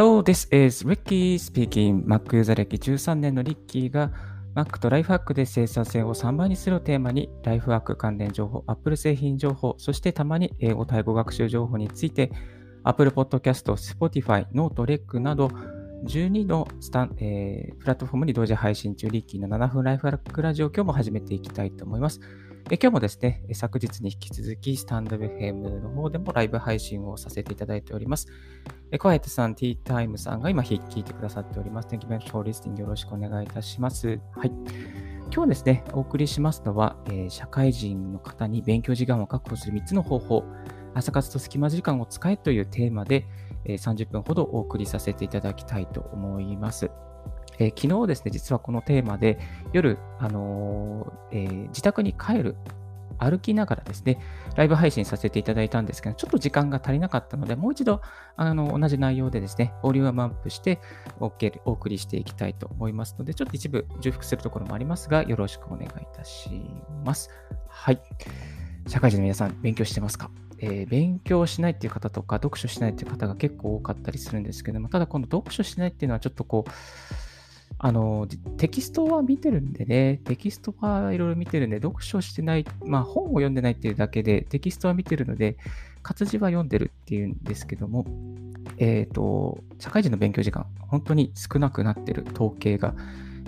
Hello, this is Ricky speaking. Mac ユーザー歴13年のリッキーが Mac とライフハックで生産性を3倍にするをテーマに、ライフハック関連情報、Apple 製品情報、そしてたまに英語・タイ語学習情報について、Apple Podcast、Spotify、Note、REC など、12のスタン、えー、プラットフォームに同時配信中、リッキーの7分ライフハックラジオ、今日も始めていきたいと思います。え今日もですね、昨日に引き続き、スタンド FM の方でもライブ配信をさせていただいております。えコアエットさん、ティータイムさんが今、聞いてくださっております。Thank you very much for listening. よろしくお願いいたします。はい。今日ですね、お送りしますのは、えー、社会人の方に勉強時間を確保する3つの方法、朝活と隙間時間を使えというテーマで、えー、30分ほどお送りさせていただきたいと思います。えー、昨日ですね、実はこのテーマで夜、あのー、えー、自宅に帰る、歩きながらですね、ライブ配信させていただいたんですけど、ちょっと時間が足りなかったので、もう一度、あの、同じ内容でですね、ボリュームアップして、OK、お送りしていきたいと思いますので、ちょっと一部重複するところもありますが、よろしくお願いいたします。はい。社会人の皆さん、勉強してますか？えー、勉強しないっていう方とか、読書しないっていう方が結構多かったりするんですけども、ただこの読書しないっていうのはちょっとこう、あの、テキストは見てるんでね、テキストはいろいろ見てるんで、読書してない、まあ本を読んでないっていうだけで、テキストは見てるので、活字は読んでるっていうんですけども、えっ、ー、と、社会人の勉強時間、本当に少なくなってる統計が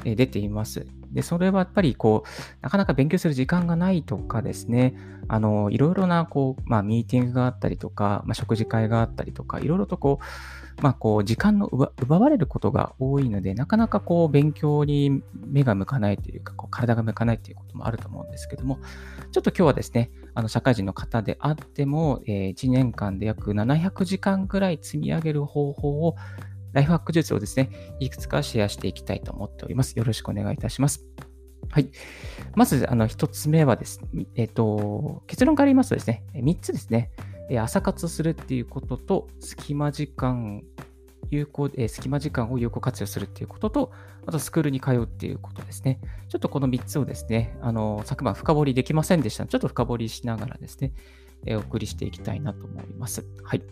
出ています。で、それはやっぱりこう、なかなか勉強する時間がないとかですね、あの、いろいろなこう、まあミーティングがあったりとか、まあ食事会があったりとか、いろいろとこう、まあこう、時間の奪われることが多いので、なかなかこう、勉強に目が向かないというか、こう体が向かないということもあると思うんですけども、ちょっと今日はですね、あの、社会人の方であっても、えー、1年間で約700時間ぐらい積み上げる方法をライフハック術をですね、いくつかシェアしていきたいと思っております。よろしくお願いいたします。はい。まず、あの、一つ目はですね、えっ、と、結論から言いますとですね、三つですね、朝活するっていうことと、隙間時間、有効、えー、隙間時間を有効活用するっていうことと、あとスクールに通うっていうことですね。ちょっとこの3つをですね、あの、昨晩深掘りできませんでしたのでちょっと深掘りしながらですね、えー、お送りしていきたいなと思います。はい。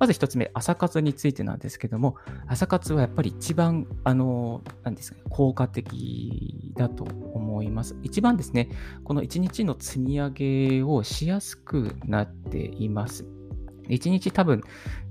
まず一つ目、朝活についてなんですけども、朝活はやっぱり一番、あの、何ですかね、効果的だと思います。一番ですね、この一日の積み上げをしやすくなっています。1日多分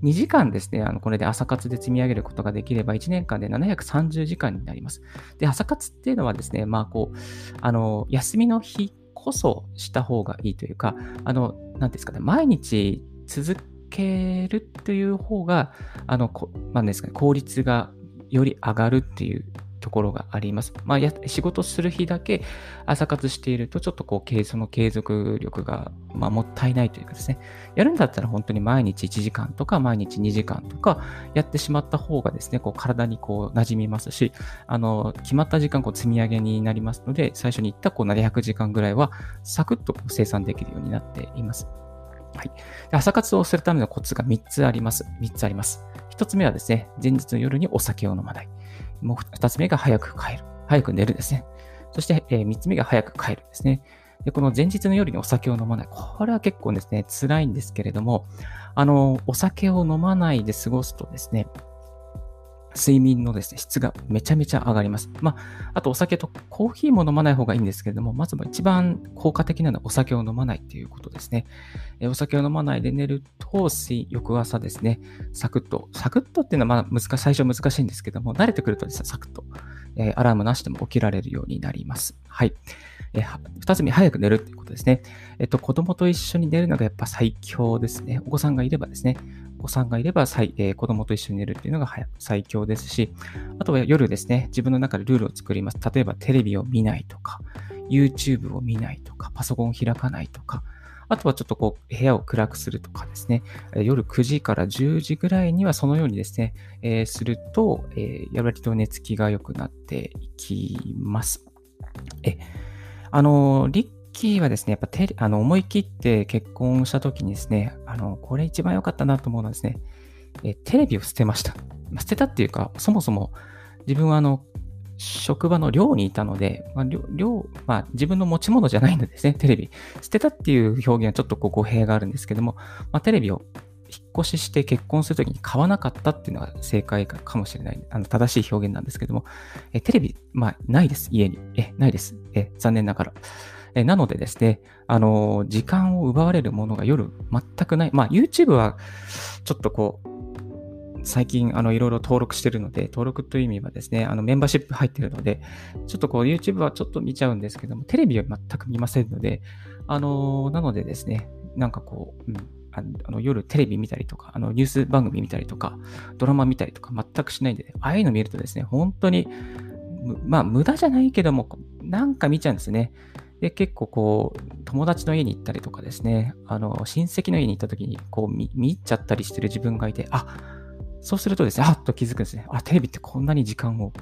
2時間ですね、あのこれで朝活で積み上げることができれば、1年間で730時間になります。で、朝活っていうのはですね、まあこう、あの、休みの日こそした方がいいというか、あの、なんですかね、毎日続けるっていう方が、あの、こまあ、ですかね、効率がより上がるっていうところがあります。まあ、や仕事する日だけ朝活していると、ちょっとこう、その継続力が、まあ、もったいないというかですね、やるんだったら本当に毎日1時間とか、毎日2時間とかやってしまった方がですね、こう、体にこう、馴染みますし、あの、決まった時間、こう、積み上げになりますので、最初に言ったこう、700時間ぐらいは、サクッと生産できるようになっています。はい。朝活をするためのコツが3つあります。3つあります。1つ目はですね、前日の夜にお酒を飲まない。もう2つ目が早く帰る。早く寝るですね。そして、え、3つ目が早く帰るですね。で、この前日の夜にお酒を飲まない。これは結構ですね、辛いんですけれども、あの、お酒を飲まないで過ごすとですね、睡眠のですね、質がめちゃめちゃ上がります。まあ、あとお酒とコーヒーも飲まない方がいいんですけれども、まず一番効果的なのはお酒を飲まないっていうことですね。えお酒を飲まないで寝ると、翌朝ですね、サクッと、サクッとっていうのはまあ難最初難しいんですけども、慣れてくるとですね、サクッと、え、アラームなしでも起きられるようになります。はい。えー、二つ目、早く寝るっていうことですね。えっと、子供と一緒に寝るのがやっぱ最強ですね。お子さんがいればですね、お子さんがいれば、えー、子供と一緒に寝るっていうのが最強ですし、あとは夜ですね、自分の中でルールを作ります。例えばテレビを見ないとか、YouTube を見ないとか、パソコンを開かないとか、あとはちょっとこう、部屋を暗くするとかですね、夜9時から10時ぐらいにはそのようにですね、えー、すると、えー、やりと寝つきが良くなっていきます。え、あの、リッキーはですね、やっぱテあの思い切って結婚した時にですね、あの、これ一番良かったなと思うのはですね、えテレビを捨てました。捨てたっていうか、そもそも自分はあの、職場の寮にいたので、まあ、寮、まあ、自分の持ち物じゃないのですね、テレビ。捨てたっていう表現はちょっとこう語弊があるんですけども、まあ、テレビを引っ越しして結婚するときに買わなかったっていうのが正解かもしれない、あの正しい表現なんですけども、えテレビ、まあ、ないです、家に。え、ないです。え、残念ながら。えなのでですね、あの時間を奪われるものが夜全くない。まあ、YouTube はちょっとこう、最近、あの、いろいろ登録してるので、登録という意味はですね、あの、メンバーシップ入ってるので、ちょっとこう、YouTube はちょっと見ちゃうんですけども、テレビは全く見ませんので、あの、なのでですね、なんかこう、うん、あの夜テレビ見たりとか、あのニュース番組見たりとか、ドラマ見たりとか全くしないんで、ああいうの見るとですね、本当に、まあ無駄じゃないけども、なんか見ちゃうんですね。で、結構こう、友達の家に行ったりとかですね、あの、親戚の家に行った時に、こう見、見入っちゃったりしてる自分がいて、あ、そうするとですね、あっと気づくんですね。あ、テレビってこんなに時間を、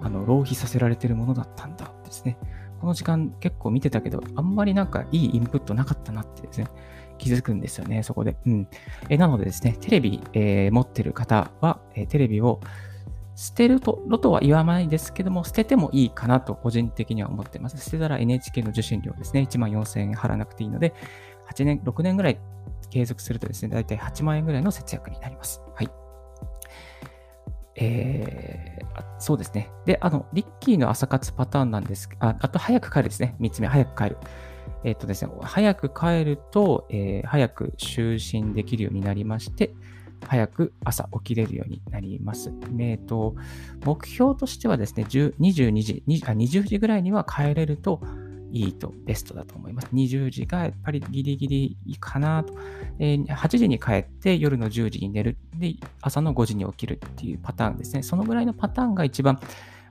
あの、浪費させられてるものだったんだですね。この時間結構見てたけど、あんまりなんかいいインプットなかったなってですね、気づくんですよね、そこで。うん。えなのでですね、テレビ、えー、持ってる方は、えー、テレビを捨てると、ロとは言わないですけども、捨ててもいいかなと個人的には思ってます。捨てたら NHK の受信料ですね、1万4000円払わなくていいので、8年、6年ぐらい継続するとですね、だいたい8万円ぐらいの節約になります。はい。えー、そうですね。で、あの、リッキーの朝活パターンなんですあ、あと早く帰るですね。3つ目、早く帰る。えっ、とですね、早く帰ると、えー、早く就寝できるようになりまして、早く朝起きれるようになります。えー、と、目標としてはですね、22時20あ、20時ぐらいには帰れるといいと、ベストだと思います。20時がやっぱりギリギリかなと。えー、8時に帰って夜の10時に寝る。で、朝の5時に起きるっていうパターンですね。そのぐらいのパターンが一番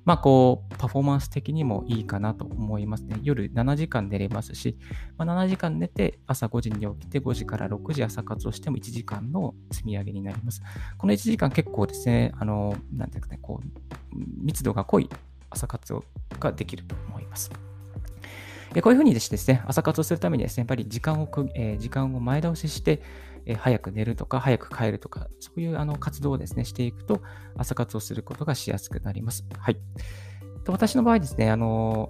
まあ、こう、パフォーマンス的にもいいかなと思いますね。夜7時間寝れますし、まあ、7時間寝て朝5時に起きて5時から6時朝活をしても1時間の積み上げになります。この1時間結構ですね、あの、なんていうかね、こう、密度が濃い朝活ができると思います。こういうふうにですね、朝活をするためにですね、やっぱり時間を、えー、時間を前倒しして、え、早く寝るとか、早く帰るとか、そういうあの活動をですね、していくと、朝活をすることがしやすくなります。はい。と私の場合ですね、あの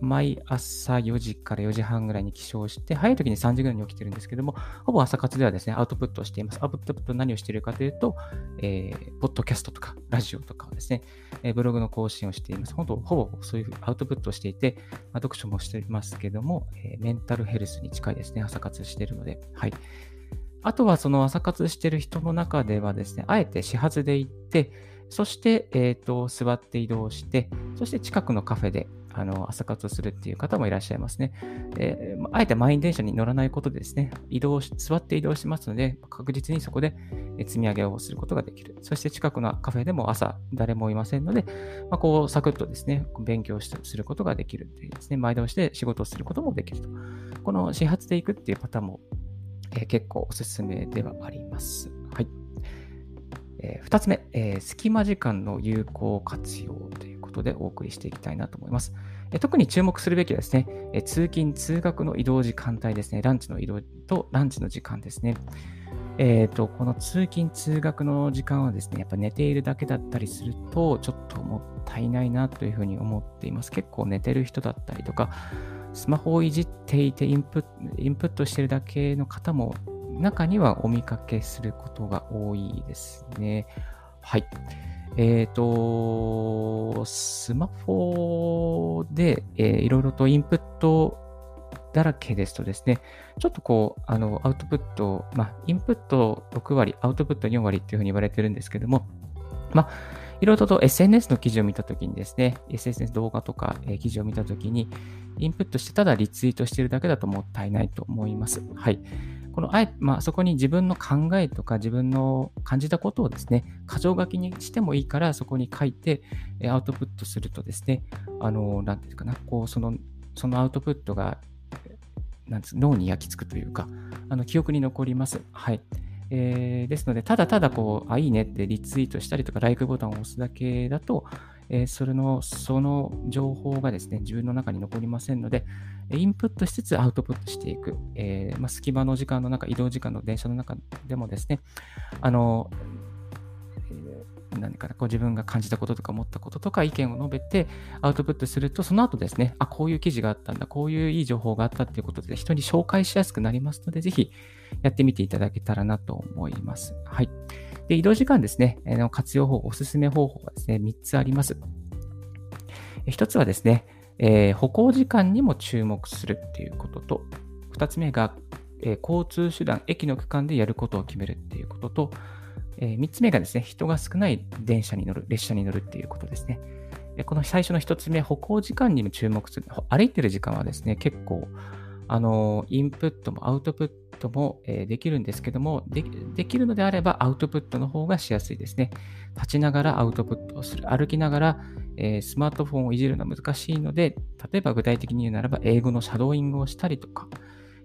毎朝4時から4時半ぐらいに起床して、早い時に3時ぐらいに起きてるんですけども、ほぼ朝活ではですね、アウトプットをしています。アウトプット何をしているかというと、えー、ポッドキャストとか、ラジオとかですね、えー、ブログの更新をしています。本当、ほぼそういうアウトプットをしていて、まあ、読書もしていますけども、えー、メンタルヘルスに近いですね、朝活しているので、はい。あとはその朝活してる人の中ではですね、あえて始発で行って、そして、え、ー、と、座って移動して、そして近くのカフェであの朝活をするっていう方もいらっしゃいますね。えー、あえて満員電車に乗らないことでですね、移動し、座って移動しますので、確実にそこで積み上げをすることができる。そして近くのカフェでも朝誰もいませんので、まあ、こうサクッとですね、勉強することができるっていうですね、前倒して仕事をすることもできると。この始発で行くっていうパターンもえー、結構おすすめではあります。はい。えー、2つ目、えー、隙間時間の有効活用ということでお送りしていきたいなと思います。えー、特に注目するべきはですね、え通勤・通学の移動時間帯ですね、ランチの移動とランチの時間ですね。えっ、と、この通勤・通学の時間はですね、やっぱ寝ているだけだったりすると、ちょっともったいないなというふうに思っています。結構寝てる人だったりとか、スマホをいじっていてインプインプットしてるだけの方も中にはお見かけすることが多いですね。はい。えっ、ー、と、スマホで、えー、いろいろとインプットだらけですとですね、ちょっとこう、あの、アウトプット、まあ、インプット6割、アウトプット4割っていうふうに言われてるんですけども、まあ、いろいろと SNS の記事を見たときにですね、SNS 動画とか、記事を見たときに、インプットしてただリツイートしてるだけだともったいないと思います。はい。このあえ、まあ、そこに自分の考えとか自分の感じたことをですね、箇条書きにしてもいいから、そこに書いて、アウトプットするとですね、あの、なんていうかな、こう、その、そのアウトプットが、なんつ脳に焼き付くというか、あの記憶に残ります。はい。えー、ですので、ただただこう、あ、いいねってリツイートしたりとか、ライクボタンを押すだけだと、えー、それの、その情報がですね、自分の中に残りませんので、インプットしつつアウトプットしていく。えー、まあ、隙間の時間の中、移動時間の電車の中でもですね、あの、何かな、こう自分が感じたこととか思ったこととか意見を述べてアウトプットすると、その後ですね、あ、こういう記事があったんだ、こういういい情報があったっていうことで人に紹介しやすくなりますので、ぜひやってみていただけたらなと思います。はい。で、移動時間ですね、活用方法、おすすめ方法はですね、3つあります。1つはですね、えー、歩行時間にも注目するっていうことと、2つ目が、えー、交通手段、駅の区間でやることを決めるっていうことと、えー、3つ目がですね、人が少ない電車に乗る、列車に乗るっていうことですね。この最初の1つ目、歩行時間にも注目する。歩いてる時間はですね、結構、あの、インプットもアウトプットトも、えー、できるんですけどもで、できるのであればアウトプットの方がしやすいですね。立ちながらアウトプットをする。歩きながら、えー、スマートフォンをいじるのは難しいので、例えば具体的に言うならば、英語のシャドーイングをしたりとか、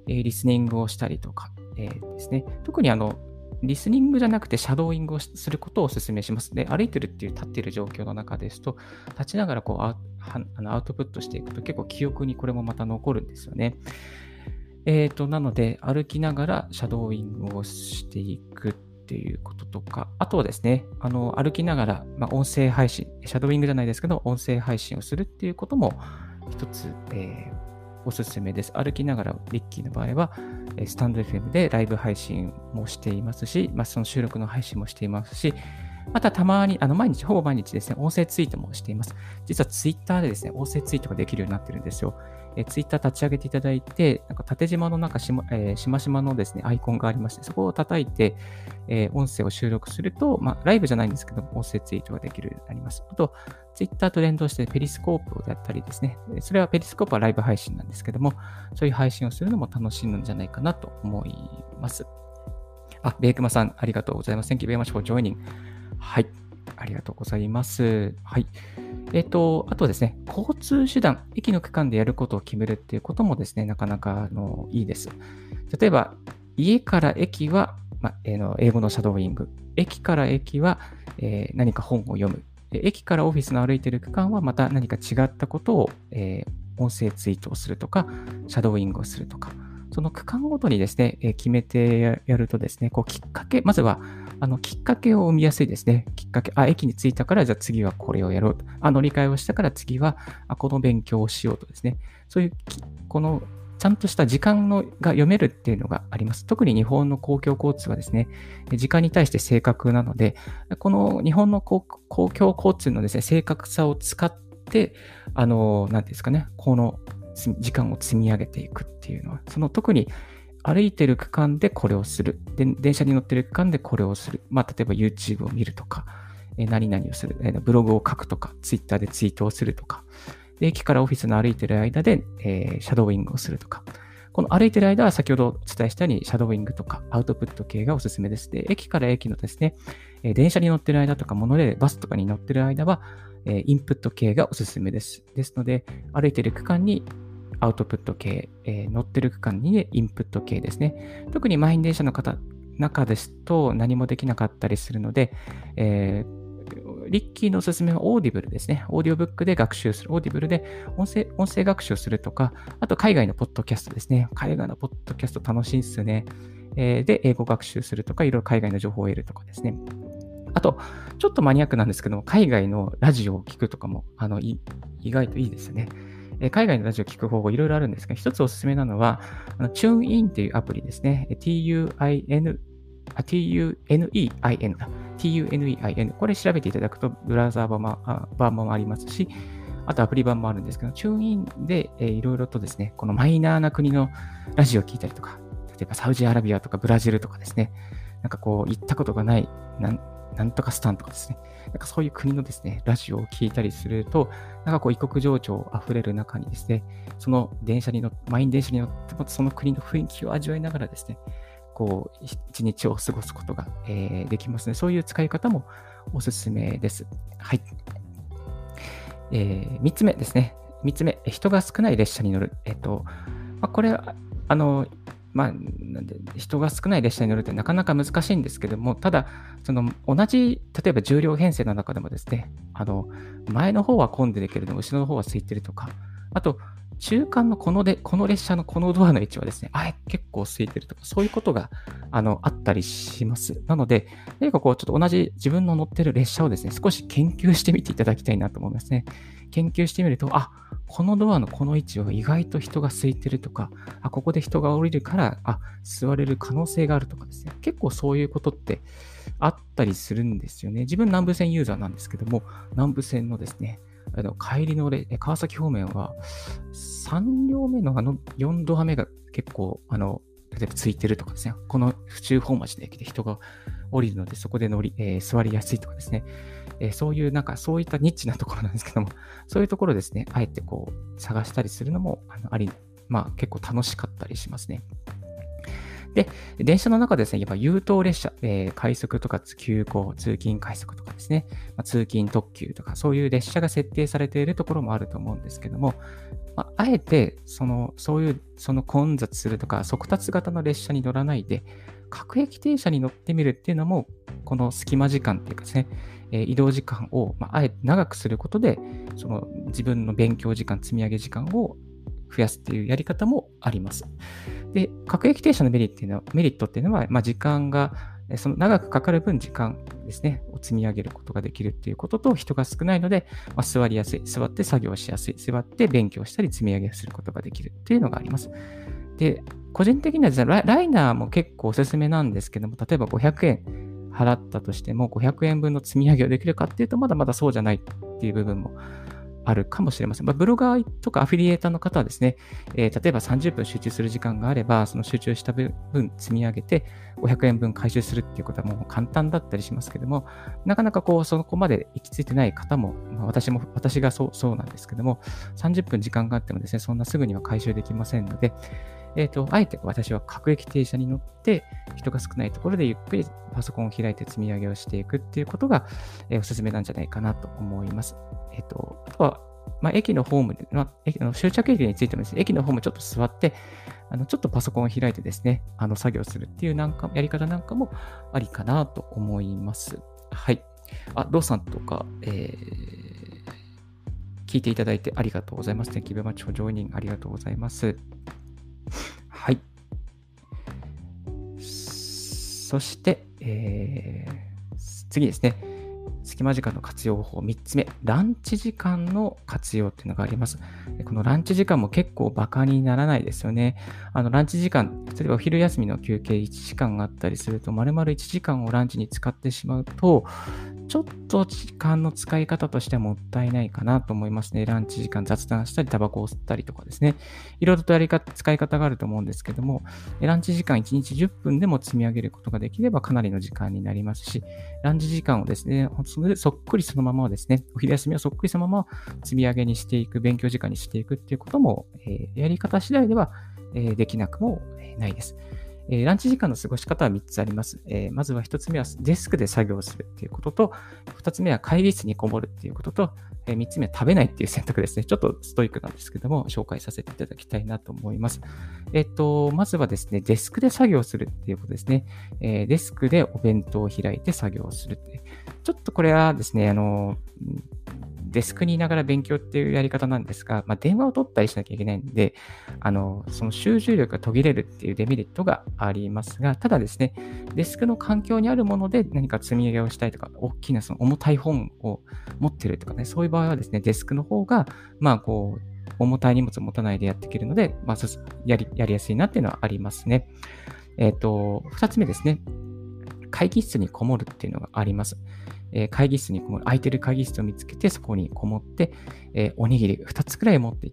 えー、リスニングをしたりとか、えですね。特にあの、リスニングじゃなくてシャドーイングをすることをお勧めします。で、歩いてるっていう立っている状況の中ですと、立ちながらこうアアウトプットしていくと結構記憶にこれもまた残るんですよね。えっ、ー、と、なので、歩きながらシャドーイングをしていくっていうこととか、あとはですね、あの、歩きながら、まあ、音声配信、シャドーイングじゃないですけど、音声配信をするっていうことも一つ、えー、おすすめです。歩きながら、リッキーの場合は、スタンド FM でライブ配信もしていますし、まあ、その収録の配信もしていますし、またたまに、あの毎日、ほぼ毎日ですね、音声ツイートもしています。実はツイッターでですね、音声ツイートができるようになってるんですよ。えー、ツイッター立ち上げていただいて、なんか縦縞の中しま、えー、しましまのですね、アイコンがありまして、そこを叩いて、えー、音声を収録すると、まあ、ライブじゃないんですけど、音声ツイートができるようになります。あと、ツイッターと連動してペリスコープをやったりですね、それはペリスコープはライブ配信なんですけども、そういう配信をするのも楽しいんじゃないかなと思います。あ、ベイクマさん、ありがとうございます。Thank you very much for joining. はい。ありがとうございます。はい。えっ、ー、と、あとですね、交通手段、駅の区間でやることを決めるっていうこともですね、なかなかあのいいです。例えば、家から駅は、まえー、の英語のシャドーイング、駅から駅は、えー、何か本を読む、駅からオフィスの歩いてる区間はまた何か違ったことを、えー、音声ツイートをするとか、シャドーイングをするとか、その区間ごとにですね、え決めてやるとですね、こうきっかけ、まずはあの、きっかけを生みやすいですね。きっかけ、あ、駅に着いたから、じゃあ次はこれをやろうと。あ、乗り換えをしたから次は、あこの勉強をしようとですね。そういう、この、ちゃんとした時間のが読めるっていうのがあります。特に日本の公共交通はですね、時間に対して正確なので、この日本の公共交通のですね、正確さを使って、あの、なんですかね、この時間を積み上げていくっていうのは、その特に歩いてる区間でこれをする。で電車に乗ってる区間でこれをする。まあ、例えば YouTube を見るとか、え何々をする、えブログを書くとか、Twitter でツイートをするとか、で駅からオフィスの歩いてる間で、えー、シャドーイングをするとか。この歩いてる間は先ほどお伝えしたように、シャドーイングとかアウトプット系がおすすめです。で、駅から駅のですね、え電車に乗ってる間とか、モノレール、バスとかに乗ってる間は、えインプット系がおすすめです。ですので、歩いてる区間にアウトプット系、えー、乗ってる区間に、ね、インプット系ですね。特に満員電車の方、中ですと何もできなかったりするので、えー、リッキーのおすすめは Audible ですね。オーディオブックで学習する。 Audible で音声音声学習するとか、あと海外のポッドキャストですね。海外のポッドキャスト楽しいですよね。えー、で、英語学習するとか、いろいろ海外の情報を得るとかですね。あと、ちょっとマニアックなんですけども、海外のラジオを聞くとかも、あの、意外といいですね。え海外のラジオを聞く方法いろいろあるんですが、一つおすすめなのは、あの TuneIn っていうアプリですね。TUIN、TUNEIN だ、TUNEIN。これ調べていただくと、ブラウザー版も版もありますし、あとアプリ版もあるんですけど、TuneIn で、いろいろとですね、このマイナーな国のラジオを聞いたりとか、例えばサウジアラビアとかブラジルとかですね、なんかこう、行ったことがない、なんなんとかスタンとかですね、なんかそういう国のですね、ラジオを聞いたりすると、なんかこう異国情緒あふれる中にですね、その電車に乗って、満員電車に乗ってもその国の雰囲気を味わいながらですね、こう、一日を過ごすことが、えー、できますね。そういう使い方もおすすめです。はい。えー、3つ目ですね。3つ目、人が少ない列車に乗る。えっ、ー、と、まあ、これは、あの、まあ、なんで人が少ない列車に乗るってなかなか難しいんですけども、ただ、その同じ、例えば重量編成の中でもですね、あの前の方は混んでるけれども、後ろの方は空いてるとか、あと、中間のこので、この列車のこのドアの位置はですね、あえ結構空いてるとか、そういうことが、あの、あったりします。なので、何かこう、ちょっと同じ自分の乗ってる列車をですね、少し研究してみていただきたいなと思いますね。研究してみると、あ、このドアのこの位置は意外と人が空いてるとか、あ、ここで人が降りるから、あ、座れる可能性があるとかですね。結構そういうことってあったりするんですよね。自分南部線ユーザーなんですけども、南部線のですね、あの帰りの川崎方面は、3両目のあの4ドア目が結構、あの、例えばついてるとかですね、この府中本町の駅で人が降りるので、そこで乗り、えー、座りやすいとかですね、えー、そういう、なんかそういったニッチなところなんですけども、そういうところですね、あえてこう、探したりするのも、あのあり、まあ結構楽しかったりしますね。で、電車の中ですね、やっぱ優等列車、えー、快速とか急行、通勤快速とかですね、まあ、通勤特急とか、そういう列車が設定されているところもあると思うんですけども、まあ、あえて、その、そういう、その混雑するとか、速達型の列車に乗らないで、各駅停車に乗ってみるっていうのも、この隙間時間っていうかですね、え移動時間を、まあ、あえて長くすることで、その自分の勉強時間、積み上げ時間を増やすっていうやり方もあります。で、各駅停車のメリットっていうのは、のは、まあ、時間が、その長くかかる分時間ですね、を積み上げることができるっていうことと、人が少ないので、まあ、座りやすい、座って作業しやすい、座って勉強したり積み上げすることができるっていうのがあります。で、個人的にはですね、ライナーも結構おすすめなんですけども、例えば500円払ったとしても、500円分の積み上げをできるかっていうと、まだまだそうじゃないっていう部分もあるかもしれません。まあ、ブロガーとかアフィリエーターの方はですね、えー、例えば30分集中する時間があれば、その集中した分積み上げて500円分回収するっていうことはもう簡単だったりしますけども、なかなかこう、そこまで行き着いてない方も、まあ、私も、私がそうそうなんですけども、30分時間があってもですね、そんなすぐには回収できませんので、えっ、ー、と、あえて私は各駅停車に乗って、人が少ないところでゆっくりパソコンを開いて積み上げをしていくっていうことが、えー、おすすめなんじゃないかなと思います。えっ、ー、と、あとは、まあ、駅のホームで、まあ、駅の終着駅についてもですね、駅のホームちょっと座って、あのちょっとパソコンを開いてですね、あの作業するっていうなんかやり方なんかもありかなと思います。はい。あ、ローさんとか、えー、聞いていただいてありがとうございます。Thank you very much for joining. ありがとうございます。はい。そして、えー、次ですね。隙間時間の活用法3つ目、ランチ時間の活用っていうのがあります。このランチ時間も結構バカにならないですよね。あのランチ時間、例えばお昼休みの休憩1時間があったりすると、丸々1時間をランチに使ってしまうと、ちょっと時間の使い方としてはもったいないかなと思いますね。ランチ時間雑談したり、タバコを吸ったりとかですね。いろいろとやり方、使い方があると思うんですけども、ランチ時間1日10分でも積み上げることができればかなりの時間になりますし、ランチ時間をですね、そっくりそのままですね、お昼休みをそっくりそのまま積み上げにしていく、勉強時間にしていくっていうことも、えー、やり方次第では、えー、できなくもないです。えー、ランチ時間の過ごし方は3つあります。えー、まずは1つ目はデスクで作業するっていうことと、2つ目は会議室にこもるっていうことと、えー、3つ目は食べないっていう選択ですね。ちょっとストイックなんですけども、紹介させていただきたいなと思います。えっ、と、まずはですね、デスクで作業するっていうことですね。えデスクでお弁当を開いて作業するって。ちょっとこれはですね、あの、デスクにいながら勉強っていうやり方なんですが、まあ、電話を取ったりしなきゃいけないんで、あの、その集中力が途切れるっていうデメリットがありますが、ただですね、デスクの環境にあるもので何か積み上げをしたいとか、大きなその重たい本を持ってるとかね、そういう場合はですね、デスクの方が、まあ、こう、重たい荷物を持たないでやっていけるので、まあ、やりやりやすいなっていうのはありますね。えっ、ー、と、二つ目ですね。会議室にこもるっていうのがあります。え、会議室にこもる、空いてる会議室を見つけて、そこにこもって、え、おにぎり2つくらい持ってい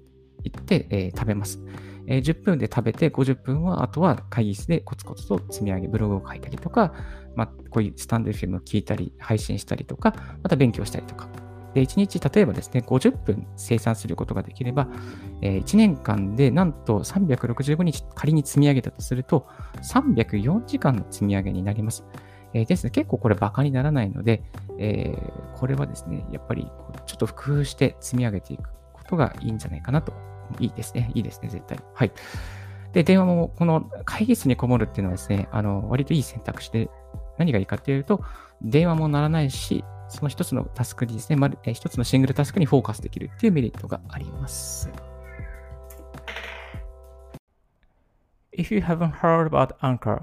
って、え、食べます。え10分で食べて、50分は、あとは会議室でコツコツと積み上げ、ブログを書いたりとか、まあ、こういうスタンド FM を聞いたり、配信したりとか、また勉強したりとか。で、1日、例えばですね、50分生産することができれば、え1年間でなんと365日仮に積み上げたとすると、304時間の積み上げになります。えー、ですね、結構これバカにならないので、えー、これはですね、やっぱりちょっと工夫して積み上げていくことがいいんじゃないかなと。いいですね。いいですね、絶対。はい。で、電話も、この会議室にこもるっていうのはですね、あの、割といい選択肢で、何がいいかっていうと、電話も鳴らないし、その一つのタスクにですね、まる、一つのシングルタスクにフォーカスできるっていうメリットがあります。If you haven't heard about Anchor,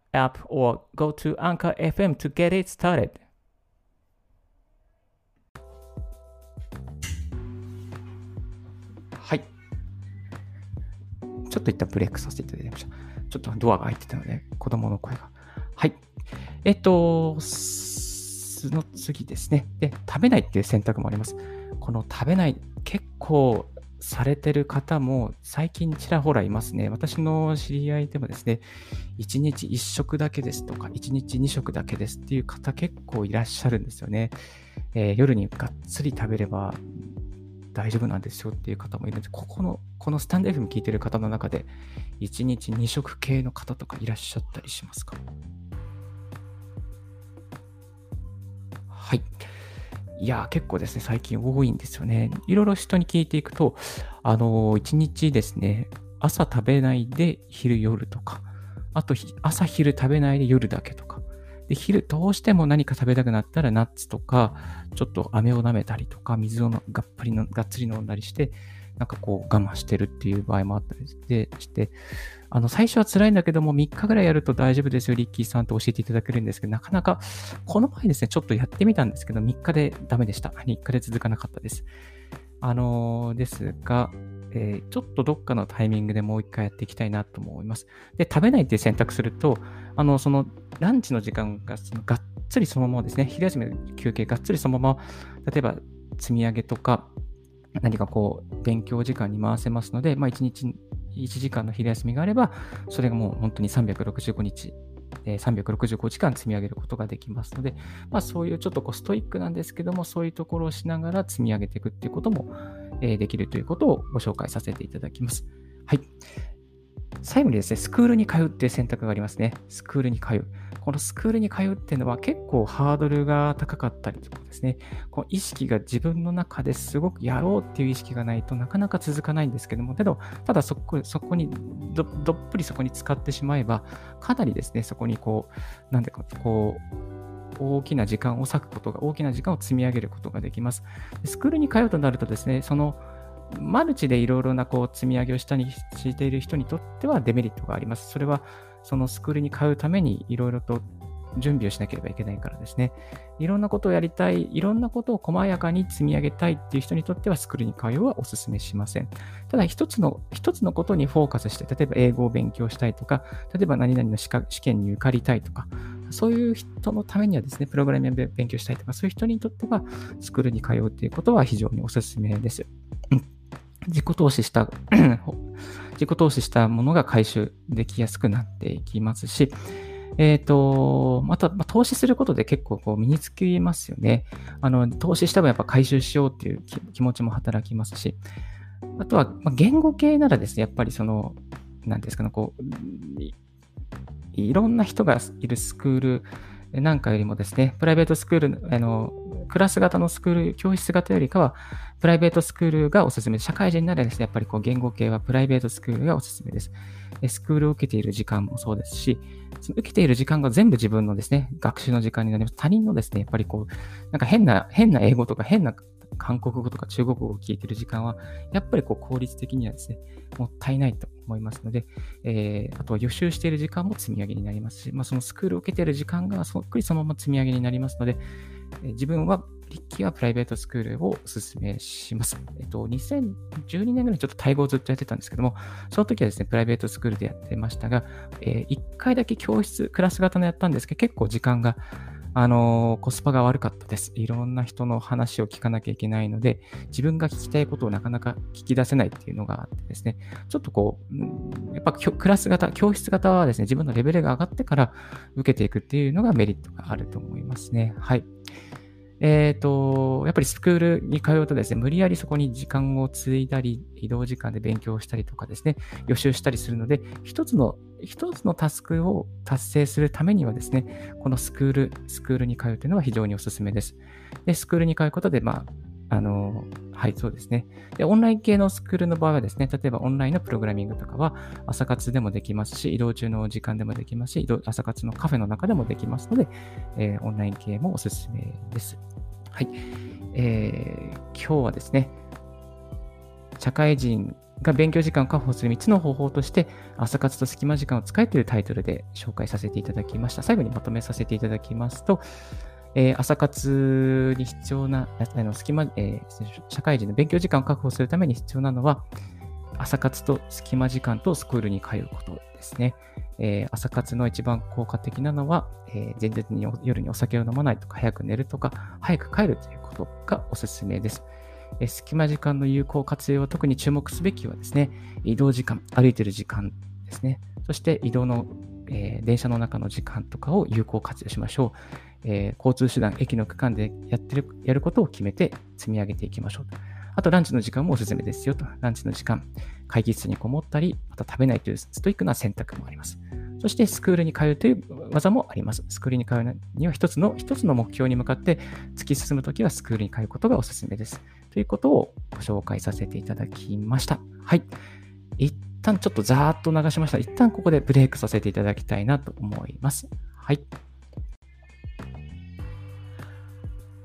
app or go to Anchor FM to get it started. はい。ちょっと一旦ブレイクさせていただきました。ちょっとドアが開いてたので、子供の声が。はい。えっと、その次ですね。で、食べないっていう選択もあります。この食べない、結構されてる方も最近ちらほらいますね。私の知り合いでもですね、1日1食だけですとか、1日2食だけですっていう方結構いらっしゃるんですよね。えー、夜にがっつり食べれば大丈夫なんですよっていう方もいるんで、ここの、このスタンド FM 聞いてる方の中で、1日2食系の方とかいらっしゃったりしますか？はい。いや、結構ですね、最近多いんですよね。いろいろ人に聞いていくと、あの、一日ですね、朝食べないで昼夜とか、あと朝昼食べないで夜だけとか、で昼どうしても何か食べたくなったらナッツとか、ちょっと飴を舐めたりとか、水をがっぷりのがっつり飲んだりして、なんかこう我慢してるっていう場合もあったりして、あの、最初は辛いんだけども、3日ぐらいやると大丈夫ですよ、リッキーさんと教えていただけるんですけど、なかなか、この前ですね、ちょっとやってみたんですけど、3日でダメでした。3日で続かなかったです。あのー、ですが、えー、ちょっとどっかのタイミングでもう一回やっていきたいなと思います。で、食べないって選択すると、あの、その、ランチの時間が、その、がっつりそのままですね、昼休みの休憩がっつりそのまま、例えば、積み上げとか、何かこう、勉強時間に回せますので、まあ、1日1時間の昼休みがあれば、それがもう本当に365日、え365時間積み上げることができますので、まあ、そういうちょっとこうストイックなんですけども、そういうところをしながら積み上げていくっていうことも、えできるということをご紹介させていただきます。はい。最後にですね、スクールに通うっていう選択がありますね。スクールに通う。このスクールに通うっていうのは結構ハードルが高かったりとかですね、こう意識が自分の中ですごくやろうっていう意識がないとなかなか続かないんですけども、けど、ただそこそこにどっぷりそこに使ってしまえば、かなりですね、そこにこう、なんでか、こう、大きな時間を割くことが、大きな時間を積み上げることができます。スクールに通うとなるとですね、そのマルチでいろいろなこう積み上げを下にしている人にとってはデメリットがあります。それはそのスクールに通うためにいろいろと準備をしなければいけないからですね。いろんなことをやりたい、いろんなことを細やかに積み上げたいっていう人にとってはスクールに通うはお勧めしません。ただ一つの、一つのことにフォーカスして、例えば英語を勉強したいとか、例えば何々の試験に受かりたいとか、そういう人のためにはですね、プログラミングを勉強したいとか、そういう人にとってはスクールに通うっていうことは非常にお勧めです。自己投資した 自己投資したものが回収できやすくなっていきますし、えっ、ー、と、また、まあ、投資することで結構こう身につきますよね。あの、投資した分やっぱ回収しようっていう気持ちも働きますし、あとは、まあ、言語系ならですね、やっぱりその、なんですかね、こう、いろんな人がいるスクールなんかよりもですね、プライベートスクール、あの、クラス型のスクール、教室型よりかは、プライベートスクールがおすすめです。社会人ならですね、やっぱりこう言語系はプライベートスクールがおすすめです。スクールを受けている時間もそうですし、その受けている時間が全部自分のですね、学習の時間になります。他人のですね、やっぱりこう、なんか変な、変な英語とか変な韓国語とか中国語を聞いている時間は、やっぱりこう効率的にはですね、もったいないと思いますので、えー、あとは予習している時間も積み上げになりますし、まあ、そのスクールを受けている時間がそっくりそのまま積み上げになりますので、自分はリッキーはプライベートスクールをお勧めします。えっと、2012年ぐらいちょっとタイ語をずっとやってたんですけども、その時はですね、プライベートスクールでやってましたが、えー、1回だけ教室、クラス型のやったんですけど、結構時間があのコスパが悪かったです。いろんな人の話を聞かなきゃいけないので、自分が聞きたいことをなかなか聞き出せないっていうのがあってですね、ちょっとこう、やっぱクラス型、教室型はですね、自分のレベルが上がってから受けていくっていうのがメリットがあると思いますね。はい。えっ、ー、と、やっぱりスクールに通うとですね、無理やりそこに時間を継いだり、移動時間で勉強したりとかですね、予習したりするので、一つの、一つのタスクを達成するためにはですね、このスクール、スクールに通うというのは非常におすすめです。で、スクールに通うことで、まあ、あの、はい、そうですね。で、オンライン系のスクールの場合はですね、例えばオンラインのプログラミングとかは朝活でもできますし、移動中の時間でもできますし、移動朝活のカフェの中でもできますので、えー、オンライン系もおすすめです。はい。えー、今日はですね、社会人が勉強時間を確保する3つの方法として、朝活と隙間時間を使えというタイトルで紹介させていただきました。最後にまとめさせていただきますと、えー、朝活に必要な、あの隙間、えー、社会人の勉強時間を確保するために必要なのは、朝活と隙間時間とスクールに通うことですね。えー、朝活の一番効果的なのは、え前日に夜にお酒を飲まないとか、早く寝るとか、早く帰るということがおすすめです。え隙間時間の有効活用は特に注目すべきはですね、移動時間、歩いている時間ですね。そして移動の、え、電車の中の時間とかを有効活用しましょう。えー、交通手段、駅の区間でやってる、やることを決めて積み上げていきましょうと。あと、ランチの時間もおすすめですよと。ランチの時間、会議室にこもったり、また食べないというストイックな選択もあります。そして、スクールに通うという技もあります。スクールに通うには一つの、一つの目標に向かって突き進むときはスクールに通うことがおすすめです。ということをご紹介させていただきました。はい。一旦ちょっとざーっと流しました。一旦ここでブレイクさせていただきたいなと思います。はい。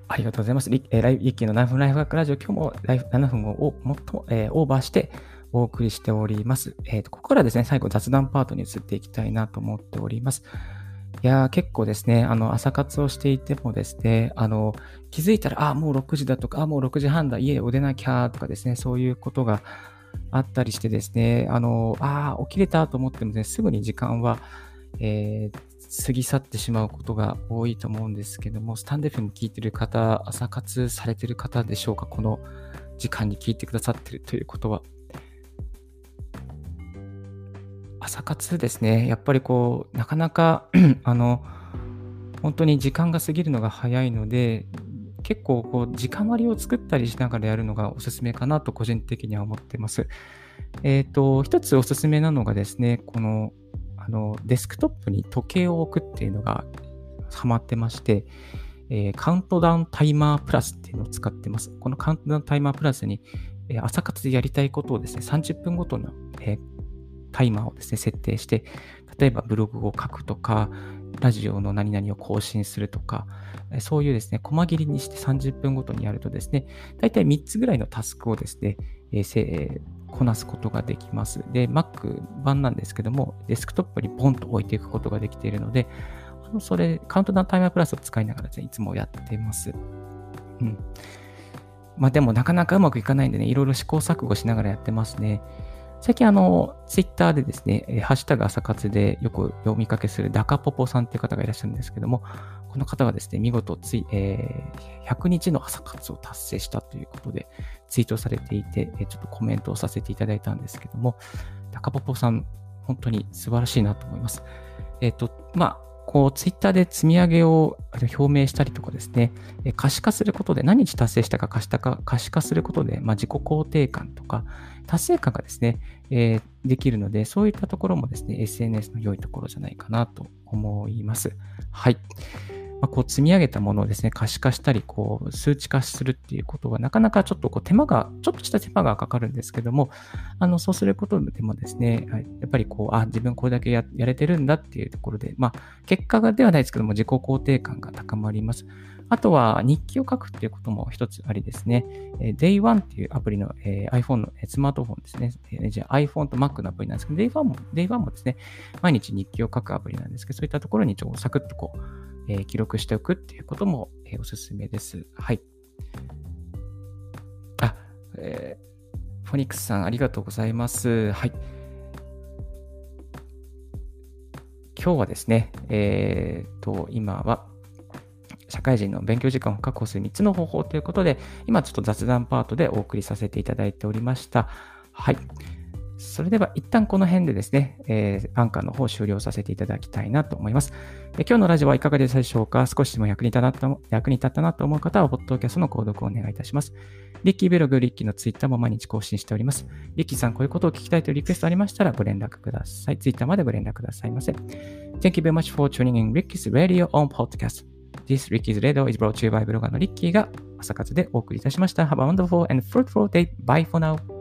ありがとうございます。リえー、ライリッキーの7分ライフワークラジオ、今日もライフ7分をもっと、えー、オーバーしてお送りしております。えーと、ここからですね、最後雑談パートに移っていきたいなと思っております。いやー、結構ですね、あの、朝活をしていてもですね、あの、気づいたら、あ、もう6時だとか、あ、もう6時半だ、家を出なきゃとかですね、そういうことがあったりしてですね、あの、あ、起きれたと思ってもね、すぐに時間は、えー、過ぎ去ってしまうことが多いと思うんですけども、スタンデフム聞いてる方、朝活されてる方でしょうか、この時間に聞いてくださってるということは。朝活ですね、やっぱりこう、なかなか あの、本当に時間が過ぎるのが早いので、結構こう時間割を作ったりしながらやるのがおすすめかなと個人的には思ってます。えっ、ー、と、一つおすすめなのがですね、このあのデスクトップに時計を置くっていうのがハマってまして、えー、カウントダウンタイマープラスっていうのを使ってます。このカウントダウンタイマープラスに、えー、朝活でやりたいことをですね、30分ごとの、えー、タイマーをですね、設定して、例えばブログを書くとか、ラジオの何々を更新するとか、そういうですね、細切りにして30分ごとにやるとですね、大体3つぐらいのタスクをですね、えー、こなすことができます。で、Mac 版なんですけども、デスクトップにポンと置いていくことができているので、あのそれ、カウントダウンタイマープラスを使いながらですね、いつもやってます。うん。まあでもなかなかうまくいかないんでね、いろいろ試行錯誤しながらやってますね。最近あの、ツイッターでですね、ハッシュタグ朝活でよく読みかけするダカポポさんっていう方がいらっしゃるんですけども、この方がですね、見事つい、えー、100日の朝活を達成したということで、ツイートされていて、ちょっとコメントをさせていただいたんですけども、ダカポポさん、本当に素晴らしいなと思います。えっ、ー、と、まあ、こう、ツイッターで積み上げを表明したりとかですね、可視化することで、何日達成したか可視化可視化することで、まあ、自己肯定感とか、達成感がですね、えー、できるので、そういったところもですね、SNS の良いところじゃないかなと思います。はい。まあ、こう積み上げたものをですね、可視化したり、こう数値化するっていうことは、なかなかちょっとこう手間が、ちょっとした手間がかかるんですけども、あの、そうすることでもですね、やっぱりこう、あ、自分これだけやれてるんだっていうところで、まあ、結果がではないですけども、自己肯定感が高まります。あとは日記を書くっていうことも一つありですね。Day1 っていうアプリの、えー、iPhone のスマートフォンですね。えー、じゃあ iPhone と Mac のアプリなんですけど、Day1 も Day1 もですね、毎日日記を書くアプリなんですけど、そういったところにちょっとサクッとこう、えー、記録しておくっていうことも、えー、おすすめです。はい。あ、えー、フォニックスさんありがとうございます。はい。今日はですね、えー、と、今は、会人の勉強時間を確保する3つの方法ということで、今ちょっと雑談パートでお送りさせていただいておりました。はい。それでは一旦この辺でですね、えー、アンカーの方終了させていただきたいなと思います。今日のラジオはいかがでしたでしょうか？少しでも役に立った役に立ったなと思う方は、ポッドキャストの購読をお願いいたします。リッキーブログ、リッキーのツイッターも毎日更新しております。リッキーさん、こういうことを聞きたいというリクエストありましたらご連絡ください。ツイッターまでご連絡くださいませ。Thank you very much for tuning in Ricky's Radio on Podcast. This Ricky's Radio is brought to you by ブロガーのリッキーが朝活でお送りいたしました。Have a wonderful and fruitful day. Bye for now.